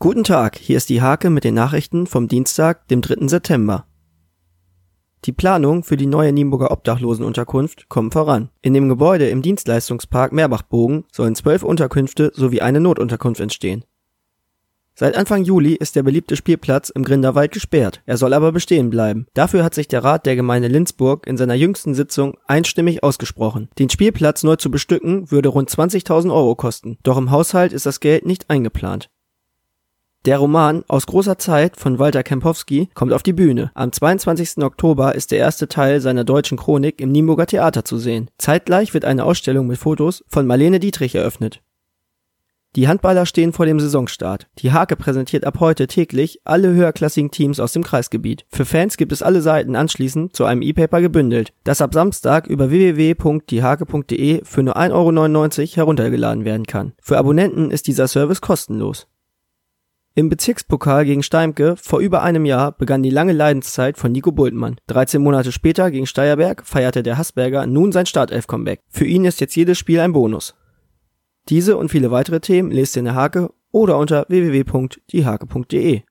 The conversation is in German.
Guten Tag, hier ist die Hake mit den Nachrichten vom Dienstag, dem 3. September. Die Planung für die neue Nienburger Obdachlosenunterkunft kommen voran. In dem Gebäude im Dienstleistungspark Meerbachbogen sollen zwölf Unterkünfte sowie eine Notunterkunft entstehen. Seit Anfang Juli ist der beliebte Spielplatz im Grinderwald gesperrt. Er soll aber bestehen bleiben. Dafür hat sich der Rat der Gemeinde Linzburg in seiner jüngsten Sitzung einstimmig ausgesprochen. Den Spielplatz neu zu bestücken würde rund 20.000 Euro kosten. Doch im Haushalt ist das Geld nicht eingeplant. Der Roman Aus großer Zeit von Walter Kempowski kommt auf die Bühne. Am 22. Oktober ist der erste Teil seiner deutschen Chronik im Nienburger Theater zu sehen. Zeitgleich wird eine Ausstellung mit Fotos von Marlene Dietrich eröffnet. Die Handballer stehen vor dem Saisonstart. Die Hake präsentiert ab heute täglich alle höherklassigen Teams aus dem Kreisgebiet. Für Fans gibt es alle Seiten anschließend zu einem E-Paper gebündelt, das ab Samstag über www.diehake.de für nur 1,99 Euro heruntergeladen werden kann. Für Abonnenten ist dieser Service kostenlos. Im Bezirkspokal gegen Steimke vor über einem Jahr begann die lange Leidenszeit von Nico Bultmann. 13 Monate später gegen Steierberg feierte der Hassberger nun sein Startelf-Comeback. Für ihn ist jetzt jedes Spiel ein Bonus. Diese und viele weitere Themen lest ihr in der Hake oder unter www.diehake.de.